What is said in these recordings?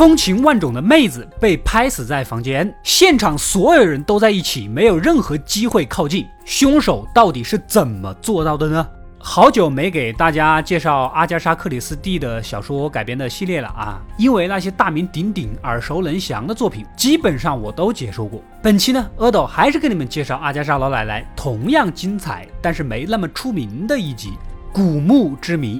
风情万种的妹子被拍死在房间，现场所有人都在一起，没有任何机会靠近。凶手到底是怎么做到的呢？好久没给大家介绍阿加莎·克里斯蒂的小说改编的系列了啊，因为那些大名鼎鼎、耳熟能详的作品，基本上我都解说过。本期呢，阿斗还是给你们介绍阿加莎老奶奶同样精彩，但是没那么出名的一集《古墓之谜》。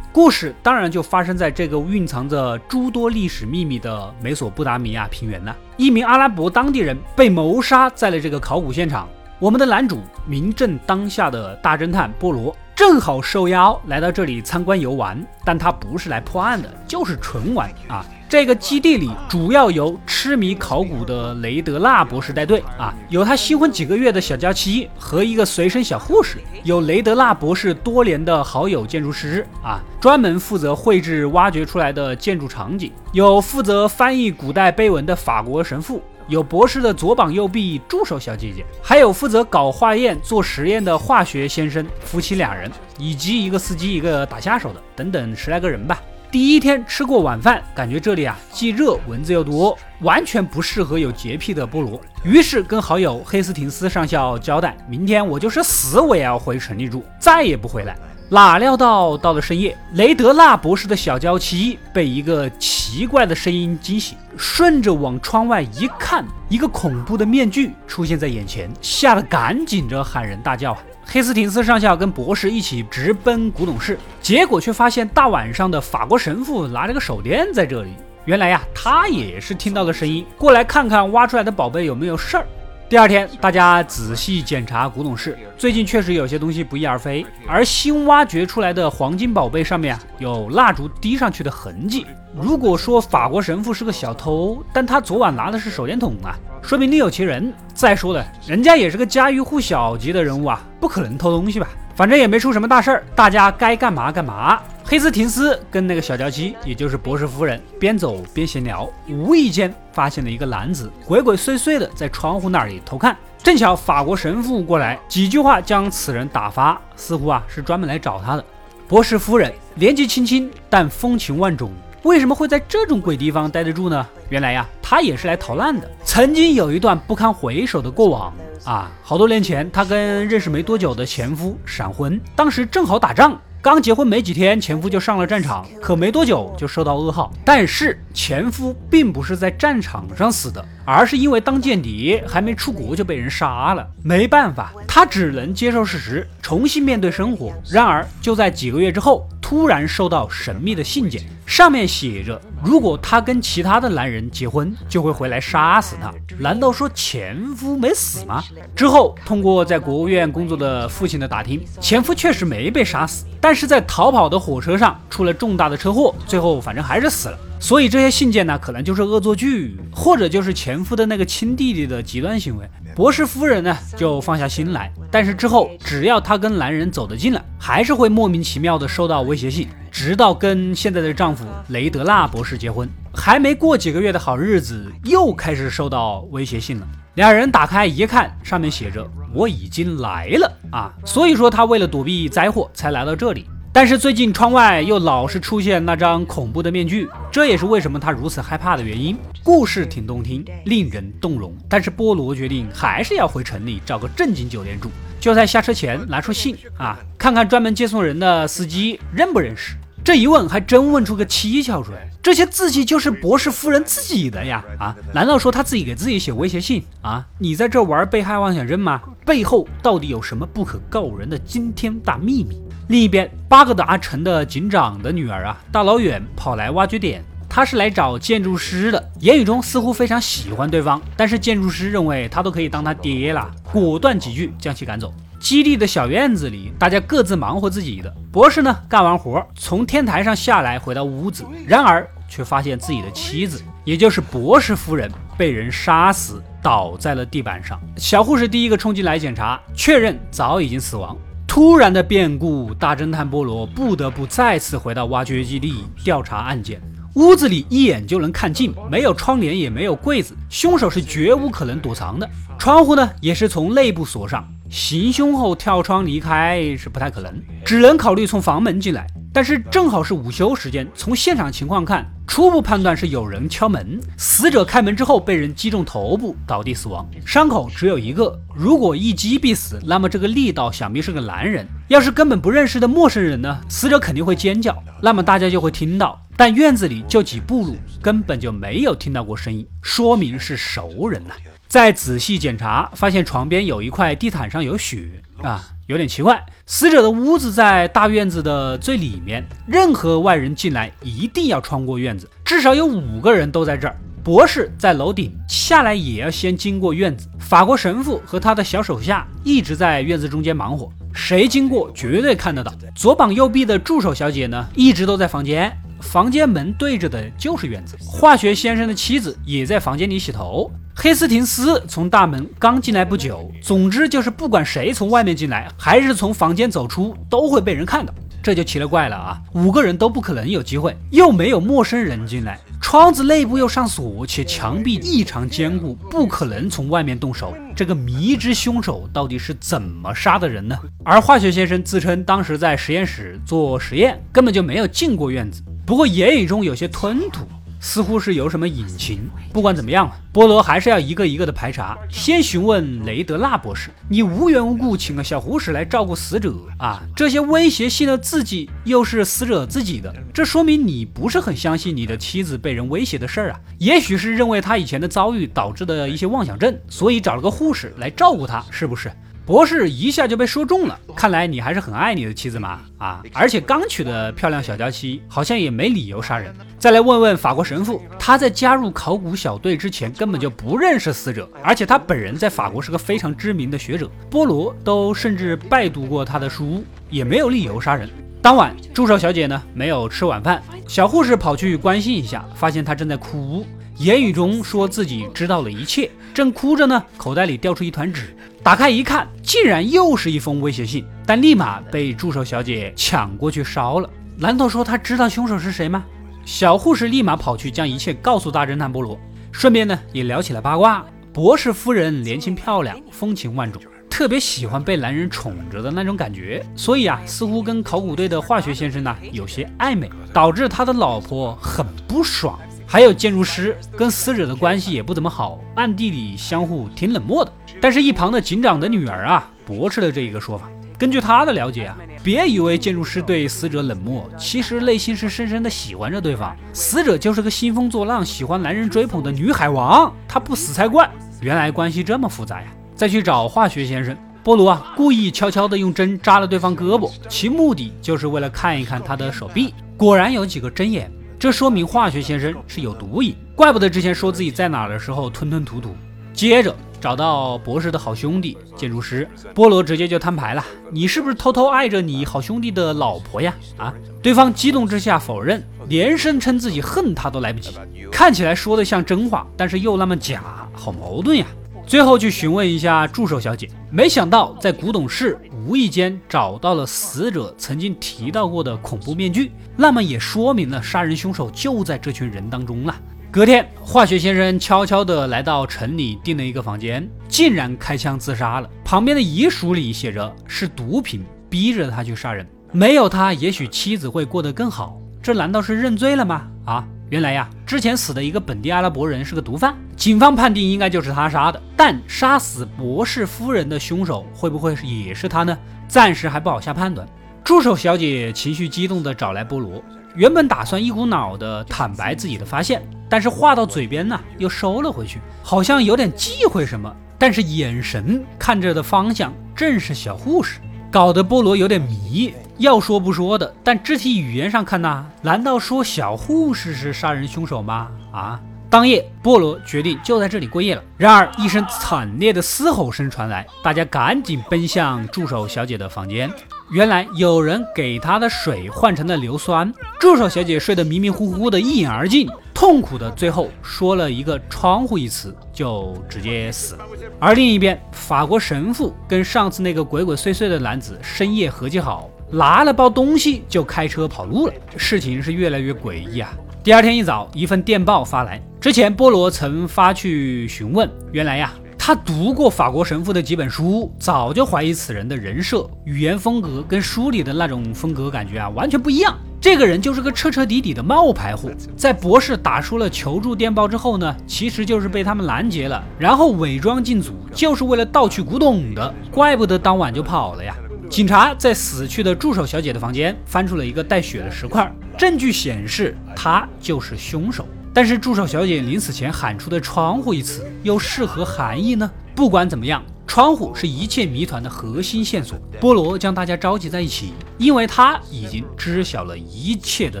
故事当然就发生在这个蕴藏着诸多历史秘密的美索不达米亚平原了。一名阿拉伯当地人被谋杀在了这个考古现场。我们的男主名震当下的大侦探波罗，正好受邀来到这里参观游玩，但他不是来破案的，就是纯玩啊。这个基地里主要由痴迷考古的雷德纳博士带队啊，有他新婚几个月的小娇妻和一个随身小护士，有雷德纳博士多年的好友建筑师啊，专门负责绘制挖掘出来的建筑场景，有负责翻译古代碑文的法国神父，有博士的左膀右臂助手小姐姐，还有负责搞化验做实验的化学先生夫妻俩人，以及一个司机一个打下手的等等十来个人吧。第一天吃过晚饭，感觉这里啊既热蚊子又多，完全不适合有洁癖的菠萝。于是跟好友黑斯廷斯上校交代，明天我就是死我也要回城里住，再也不回来。哪料到到了深夜，雷德纳博士的小娇妻被一个奇怪的声音惊醒，顺着往窗外一看，一个恐怖的面具出现在眼前，吓得赶紧着喊人大叫。黑斯廷斯上校跟博士一起直奔古董室，结果却发现大晚上的法国神父拿着个手电在这里。原来呀，他也是听到了声音，过来看看挖出来的宝贝有没有事儿。第二天，大家仔细检查古董室，最近确实有些东西不翼而飞。而新挖掘出来的黄金宝贝上面啊，有蜡烛滴上去的痕迹。如果说法国神父是个小偷，但他昨晚拿的是手电筒啊，说明另有其人。再说了，人家也是个家喻户晓级的人物啊，不可能偷东西吧？反正也没出什么大事儿，大家该干嘛干嘛。黑斯廷斯跟那个小娇妻，也就是博士夫人，边走边闲聊，无意间发现了一个男子鬼鬼祟祟的在窗户那里偷看。正巧法国神父过来，几句话将此人打发，似乎啊是专门来找他的。博士夫人年纪轻轻，但风情万种，为什么会在这种鬼地方待得住呢？原来呀，她也是来逃难的，曾经有一段不堪回首的过往啊。好多年前，她跟认识没多久的前夫闪婚，当时正好打仗。刚结婚没几天，前夫就上了战场，可没多久就收到噩耗。但是前夫并不是在战场上死的，而是因为当间谍，还没出国就被人杀了。没办法，他只能接受事实，重新面对生活。然而就在几个月之后，突然收到神秘的信件，上面写着：如果他跟其他的男人结婚，就会回来杀死他。难道说前夫没死吗？之后通过在国务院工作的父亲的打听，前夫确实没被杀死，但是在逃跑的火车上出了重大的车祸，最后反正还是死了。所以这些信件呢，可能就是恶作剧，或者就是前夫的那个亲弟弟的极端行为。博士夫人呢就放下心来，但是之后只要她跟男人走得近了，还是会莫名其妙的收到威胁信，直到跟现在的丈夫雷德纳博士结婚，还没过几个月的好日子，又开始收到威胁信了。两人打开一看，上面写着“我已经来了”啊，所以说他为了躲避灾祸才来到这里。但是最近窗外又老是出现那张恐怖的面具，这也是为什么他如此害怕的原因。故事挺动听，令人动容，但是波罗决定还是要回城里找个正经酒店住。就在下车前拿出信啊，看看专门接送人的司机认不认识。这一问还真问出个蹊跷出来，这些字迹就是博士夫人自己的呀！啊，难道说他自己给自己写威胁信啊？你在这玩被害妄想症吗？背后到底有什么不可告人的惊天大秘密？另一边，巴格达城的警长的女儿啊，大老远跑来挖掘点，她是来找建筑师的，言语中似乎非常喜欢对方，但是建筑师认为他都可以当他爹了，果断几句将其赶走。基地的小院子里，大家各自忙活自己的。博士呢，干完活从天台上下来，回到屋子，然而却发现自己的妻子，也就是博士夫人，被人杀死，倒在了地板上。小护士第一个冲进来检查，确认早已经死亡。突然的变故，大侦探波罗不得不再次回到挖掘基地调查案件。屋子里一眼就能看尽，没有窗帘，也没有柜子，凶手是绝无可能躲藏的。窗户呢，也是从内部锁上。行凶后跳窗离开是不太可能，只能考虑从房门进来。但是正好是午休时间，从现场情况看，初步判断是有人敲门，死者开门之后被人击中头部倒地死亡，伤口只有一个。如果一击必死，那么这个力道想必是个男人。要是根本不认识的陌生人呢？死者肯定会尖叫，那么大家就会听到。但院子里就几步路，根本就没有听到过声音，说明是熟人呐。再仔细检查，发现床边有一块地毯上有血啊。有点奇怪，死者的屋子在大院子的最里面，任何外人进来一定要穿过院子，至少有五个人都在这儿。博士在楼顶下来也要先经过院子。法国神父和他的小手下一直在院子中间忙活，谁经过绝对看得到。左膀右臂的助手小姐呢，一直都在房间，房间门对着的就是院子。化学先生的妻子也在房间里洗头。黑斯廷斯从大门刚进来不久，总之就是不管谁从外面进来，还是从房间走出，都会被人看到。这就奇了怪了啊！五个人都不可能有机会，又没有陌生人进来，窗子内部又上锁，且墙壁异常坚固，不可能从外面动手。这个迷之凶手到底是怎么杀的人呢？而化学先生自称当时在实验室做实验，根本就没有进过院子。不过言语中有些吞吐。似乎是有什么隐情。不管怎么样，波罗还是要一个一个的排查。先询问雷德纳博士：“你无缘无故请个小护士来照顾死者啊？这些威胁性的字迹又是死者自己的，这说明你不是很相信你的妻子被人威胁的事儿啊？也许是认为他以前的遭遇导致的一些妄想症，所以找了个护士来照顾他，是不是？”博士一下就被说中了，看来你还是很爱你的妻子嘛啊！而且刚娶的漂亮小娇妻，好像也没理由杀人。再来问问法国神父，他在加入考古小队之前根本就不认识死者，而且他本人在法国是个非常知名的学者，波罗都甚至拜读过他的书，也没有理由杀人。当晚，助手小姐呢没有吃晚饭，小护士跑去关心一下，发现她正在哭。言语中说自己知道了一切，正哭着呢，口袋里掉出一团纸，打开一看，竟然又是一封威胁信，但立马被助手小姐抢过去烧了。难道说他知道凶手是谁吗？小护士立马跑去将一切告诉大侦探波罗，顺便呢也聊起了八卦。博士夫人年轻漂亮，风情万种，特别喜欢被男人宠着的那种感觉，所以啊，似乎跟考古队的化学先生呢有些暧昧，导致他的老婆很不爽。还有建筑师跟死者的关系也不怎么好，暗地里相互挺冷漠的。但是，一旁的警长的女儿啊，驳斥了这一个说法。根据他的了解啊，别以为建筑师对死者冷漠，其实内心是深深的喜欢着对方。死者就是个兴风作浪、喜欢男人追捧的女海王，他不死才怪。原来关系这么复杂呀！再去找化学先生，波罗啊，故意悄悄地用针扎了对方胳膊，其目的就是为了看一看他的手臂，果然有几个针眼。这说明化学先生是有毒瘾，怪不得之前说自己在哪的时候吞吞吐吐。接着找到博士的好兄弟建筑师波罗，直接就摊牌了：“你是不是偷偷爱着你好兄弟的老婆呀？”啊！对方激动之下否认，连声称自己恨他都来不及。看起来说的像真话，但是又那么假，好矛盾呀。最后去询问一下助手小姐，没想到在古董室无意间找到了死者曾经提到过的恐怖面具，那么也说明了杀人凶手就在这群人当中了。隔天，化学先生悄悄地来到城里订了一个房间，竟然开枪自杀了。旁边的遗书里写着是毒品逼着他去杀人，没有他，也许妻子会过得更好。这难道是认罪了吗？啊？原来呀，之前死的一个本地阿拉伯人是个毒贩，警方判定应该就是他杀的。但杀死博士夫人的凶手会不会也是他呢？暂时还不好下判断。助手小姐情绪激动地找来波罗，原本打算一股脑的坦白自己的发现，但是话到嘴边呢又收了回去，好像有点忌讳什么。但是眼神看着的方向正是小护士，搞得波罗有点迷。要说不说的，但肢体语言上看呢，难道说小护士是杀人凶手吗？啊！当夜，波罗决定就在这里过夜了。然而，一声惨烈的嘶吼声传来，大家赶紧奔向助手小姐的房间。原来有人给她的水换成了硫酸。助手小姐睡得迷迷糊糊的，一饮而尽，痛苦的最后说了一个“窗户”一词，就直接死了。而另一边，法国神父跟上次那个鬼鬼祟祟的男子深夜合计好。拿了包东西就开车跑路了，事情是越来越诡异啊！第二天一早，一份电报发来，之前波罗曾发去询问，原来呀。他读过法国神父的几本书，早就怀疑此人的人设、语言风格跟书里的那种风格感觉啊完全不一样。这个人就是个彻彻底底的冒牌货。在博士打出了求助电报之后呢，其实就是被他们拦截了，然后伪装进组，就是为了盗取古董的。怪不得当晚就跑了呀。警察在死去的助手小姐的房间翻出了一个带血的石块，证据显示他就是凶手。但是助手小姐临死前喊出的“窗户”一词又是何含义呢？不管怎么样，窗户是一切谜团的核心线索。波罗将大家召集在一起，因为他已经知晓了一切的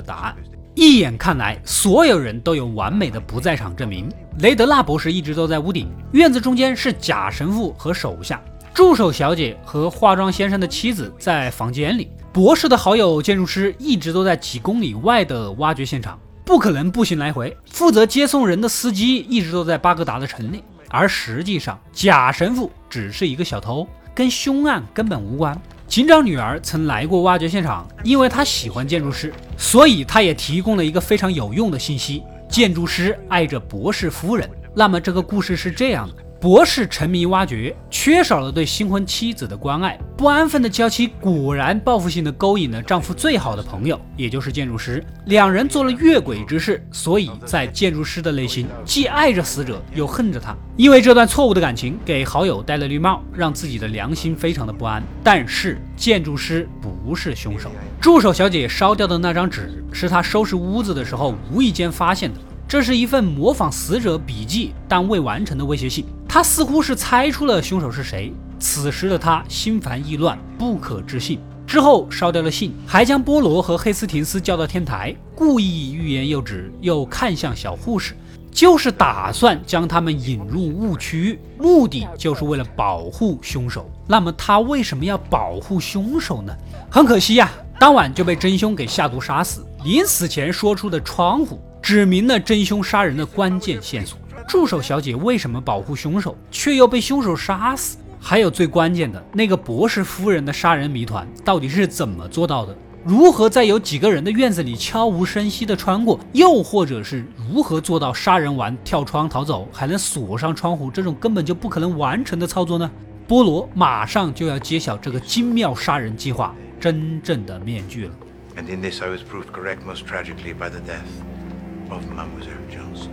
答案。一眼看来，所有人都有完美的不在场证明。雷德纳博士一直都在屋顶，院子中间是假神父和手下。助手小姐和化妆先生的妻子在房间里，博士的好友建筑师一直都在几公里外的挖掘现场，不可能步行来回。负责接送人的司机一直都在巴格达的城内，而实际上假神父只是一个小偷，跟凶案根本无关。警长女儿曾来过挖掘现场，因为她喜欢建筑师，所以她也提供了一个非常有用的信息：建筑师爱着博士夫人。那么这个故事是这样的。博士沉迷挖掘，缺少了对新婚妻子的关爱，不安分的娇妻果然报复性的勾引了丈夫最好的朋友，也就是建筑师。两人做了越轨之事，所以在建筑师的内心既爱着死者，又恨着他。因为这段错误的感情，给好友戴了绿帽，让自己的良心非常的不安。但是建筑师不是凶手，助手小姐烧掉的那张纸，是他收拾屋子的时候无意间发现的。这是一份模仿死者笔记但未完成的威胁信。他似乎是猜出了凶手是谁。此时的他心烦意乱，不可置信。之后烧掉了信，还将波罗和黑斯廷斯叫到天台，故意欲言又止，又看向小护士，就是打算将他们引入误区，目的就是为了保护凶手。那么他为什么要保护凶手呢？很可惜呀，当晚就被真凶给下毒杀死。临死前说出的窗户。指明了真凶杀人的关键线索。助手小姐为什么保护凶手，却又被凶手杀死？还有最关键的那个博士夫人的杀人谜团，到底是怎么做到的？如何在有几个人的院子里悄无声息地穿过？又或者是如何做到杀人完跳窗逃走，还能锁上窗户这种根本就不可能完成的操作呢？波罗马上就要揭晓这个精妙杀人计划真正的面具了。Of Mademoiselle Johnson.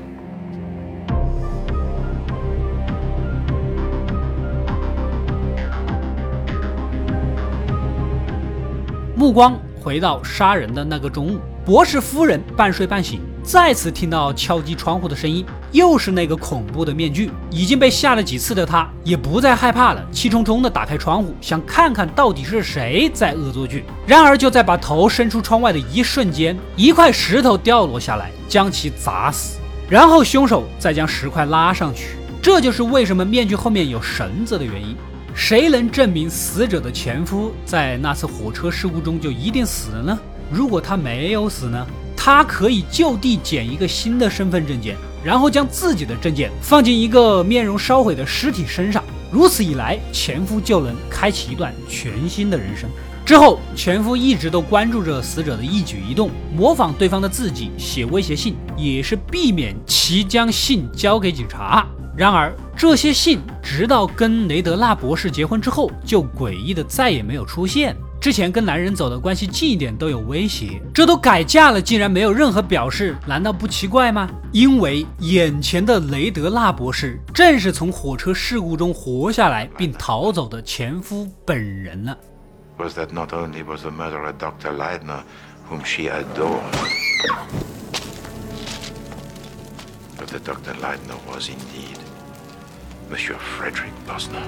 目光回到杀人的那个中午，博士夫人半睡半醒。再次听到敲击窗户的声音，又是那个恐怖的面具。已经被吓了几次的他，也不再害怕了，气冲冲地打开窗户，想看看到底是谁在恶作剧。然而，就在把头伸出窗外的一瞬间，一块石头掉落下来，将其砸死。然后，凶手再将石块拉上去。这就是为什么面具后面有绳子的原因。谁能证明死者的前夫在那次火车事故中就一定死了呢？如果他没有死呢？他可以就地捡一个新的身份证件，然后将自己的证件放进一个面容烧毁的尸体身上。如此一来，前夫就能开启一段全新的人生。之后，前夫一直都关注着死者的一举一动，模仿对方的字迹写威胁信，也是避免其将信交给警察。然而，这些信直到跟雷德纳博士结婚之后，就诡异的再也没有出现。之前跟男人走的关系近一点都有威胁，这都改嫁了，竟然没有任何表示，难道不奇怪吗？因为眼前的雷德纳博士正是从火车事故中活下来并逃走的前夫本人了。Was that not only was the murderer Dr. Leidner, whom she adored, but the Dr. Leidner was indeed Monsieur Frederick Bosner.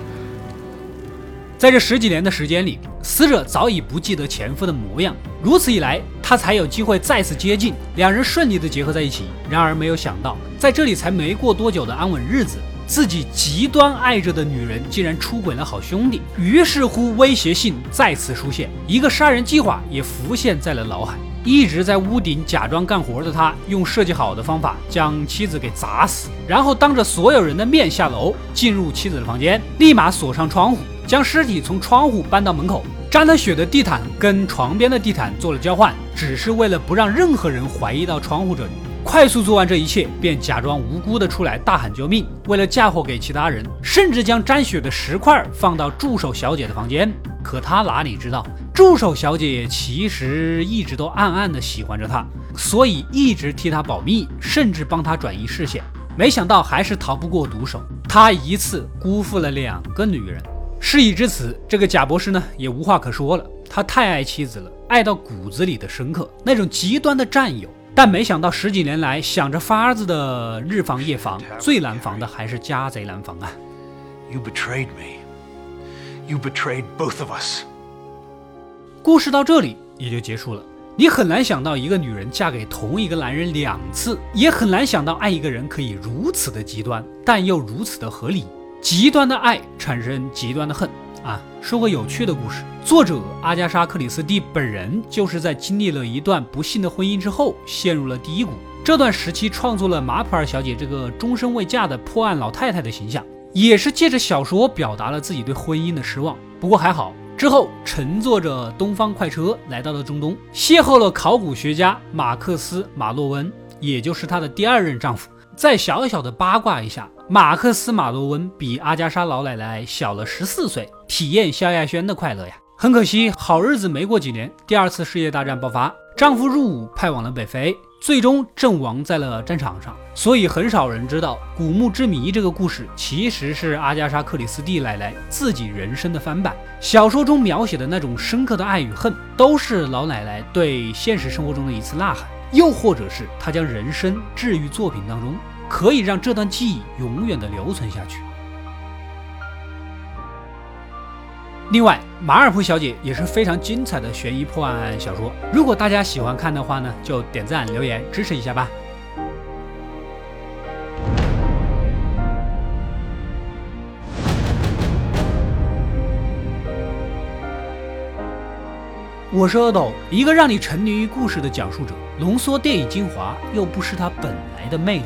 在这十几年的时间里，死者早已不记得前夫的模样。如此一来，他才有机会再次接近，两人顺利的结合在一起。然而，没有想到，在这里才没过多久的安稳日子，自己极端爱着的女人竟然出轨了好兄弟。于是乎，威胁信再次出现，一个杀人计划也浮现在了脑海。一直在屋顶假装干活的他，用设计好的方法将妻子给砸死，然后当着所有人的面下楼，进入妻子的房间，立马锁上窗户。将尸体从窗户搬到门口，沾了血的地毯跟床边的地毯做了交换，只是为了不让任何人怀疑到窗户这里。快速做完这一切，便假装无辜的出来大喊救命。为了嫁祸给其他人，甚至将沾血的石块放到助手小姐的房间。可他哪里知道，助手小姐其实一直都暗暗的喜欢着他，所以一直替他保密，甚至帮他转移视线。没想到还是逃不过毒手，他一次辜负了两个女人。事已至此，这个贾博士呢也无话可说了。他太爱妻子了，爱到骨子里的深刻，那种极端的占有。但没想到十几年来想着法子的日防夜防，最难防的还是家贼难防啊！You betrayed me. You betrayed both of us. 故事到这里也就结束了。你很难想到一个女人嫁给同一个男人两次，也很难想到爱一个人可以如此的极端，但又如此的合理。极端的爱产生极端的恨啊！说个有趣的故事，作者阿加莎·克里斯蒂本人就是在经历了一段不幸的婚姻之后，陷入了低谷。这段时期创作了马普尔小姐这个终身未嫁的破案老太太的形象，也是借着小说表达了自己对婚姻的失望。不过还好，之后乘坐着东方快车来到了中东，邂逅了考古学家马克思·马洛温，也就是她的第二任丈夫。再小小的八卦一下，马克思马洛温比阿加莎老奶奶小了十四岁，体验萧亚轩的快乐呀。很可惜，好日子没过几年，第二次世界大战爆发，丈夫入伍派往了北非，最终阵亡在了战场上。所以很少人知道，《古墓之谜》这个故事其实是阿加莎克里斯蒂奶奶自己人生的翻版。小说中描写的那种深刻的爱与恨，都是老奶奶对现实生活中的一次呐喊。又或者是她将人生置于作品当中，可以让这段记忆永远的留存下去。另外，马尔普小姐也是非常精彩的悬疑破案小说，如果大家喜欢看的话呢，就点赞留言支持一下吧。我是阿斗，一个让你沉迷于故事的讲述者，浓缩电影精华，又不失它本来的魅力。